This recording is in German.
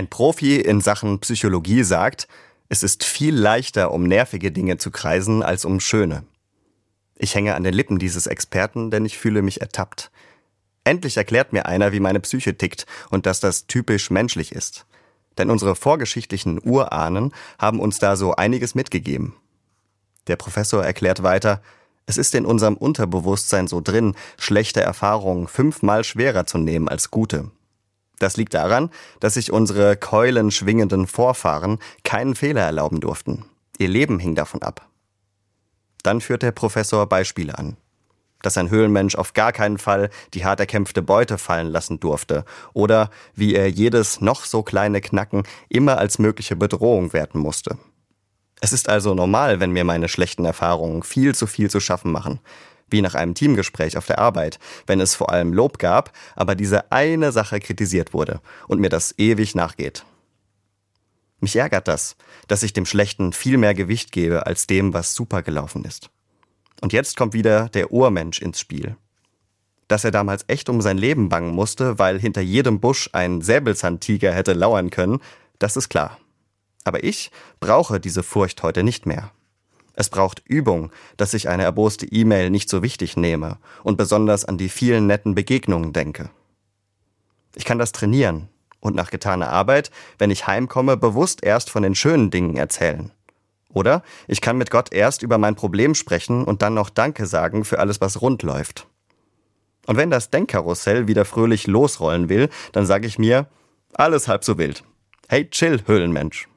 Ein Profi in Sachen Psychologie sagt, es ist viel leichter, um nervige Dinge zu kreisen, als um schöne. Ich hänge an den Lippen dieses Experten, denn ich fühle mich ertappt. Endlich erklärt mir einer, wie meine Psyche tickt und dass das typisch menschlich ist. Denn unsere vorgeschichtlichen Urahnen haben uns da so einiges mitgegeben. Der Professor erklärt weiter, es ist in unserem Unterbewusstsein so drin, schlechte Erfahrungen fünfmal schwerer zu nehmen als gute. Das liegt daran, dass sich unsere keulenschwingenden Vorfahren keinen Fehler erlauben durften. Ihr Leben hing davon ab. Dann führt der Professor Beispiele an. Dass ein Höhlenmensch auf gar keinen Fall die hart erkämpfte Beute fallen lassen durfte oder wie er jedes noch so kleine Knacken immer als mögliche Bedrohung werten musste. Es ist also normal, wenn mir meine schlechten Erfahrungen viel zu viel zu schaffen machen, wie nach einem Teamgespräch auf der Arbeit, wenn es vor allem Lob gab, aber diese eine Sache kritisiert wurde und mir das ewig nachgeht. Mich ärgert das, dass ich dem Schlechten viel mehr Gewicht gebe als dem, was super gelaufen ist. Und jetzt kommt wieder der Urmensch ins Spiel. Dass er damals echt um sein Leben bangen musste, weil hinter jedem Busch ein Säbelzahntiger hätte lauern können, das ist klar. Aber ich brauche diese Furcht heute nicht mehr. Es braucht Übung, dass ich eine erboste E-Mail nicht so wichtig nehme und besonders an die vielen netten Begegnungen denke. Ich kann das trainieren und nach getaner Arbeit, wenn ich heimkomme, bewusst erst von den schönen Dingen erzählen. Oder ich kann mit Gott erst über mein Problem sprechen und dann noch Danke sagen für alles, was rund läuft. Und wenn das Denkkarussell wieder fröhlich losrollen will, dann sage ich mir, alles halb so wild. Hey, chill, Höhlenmensch.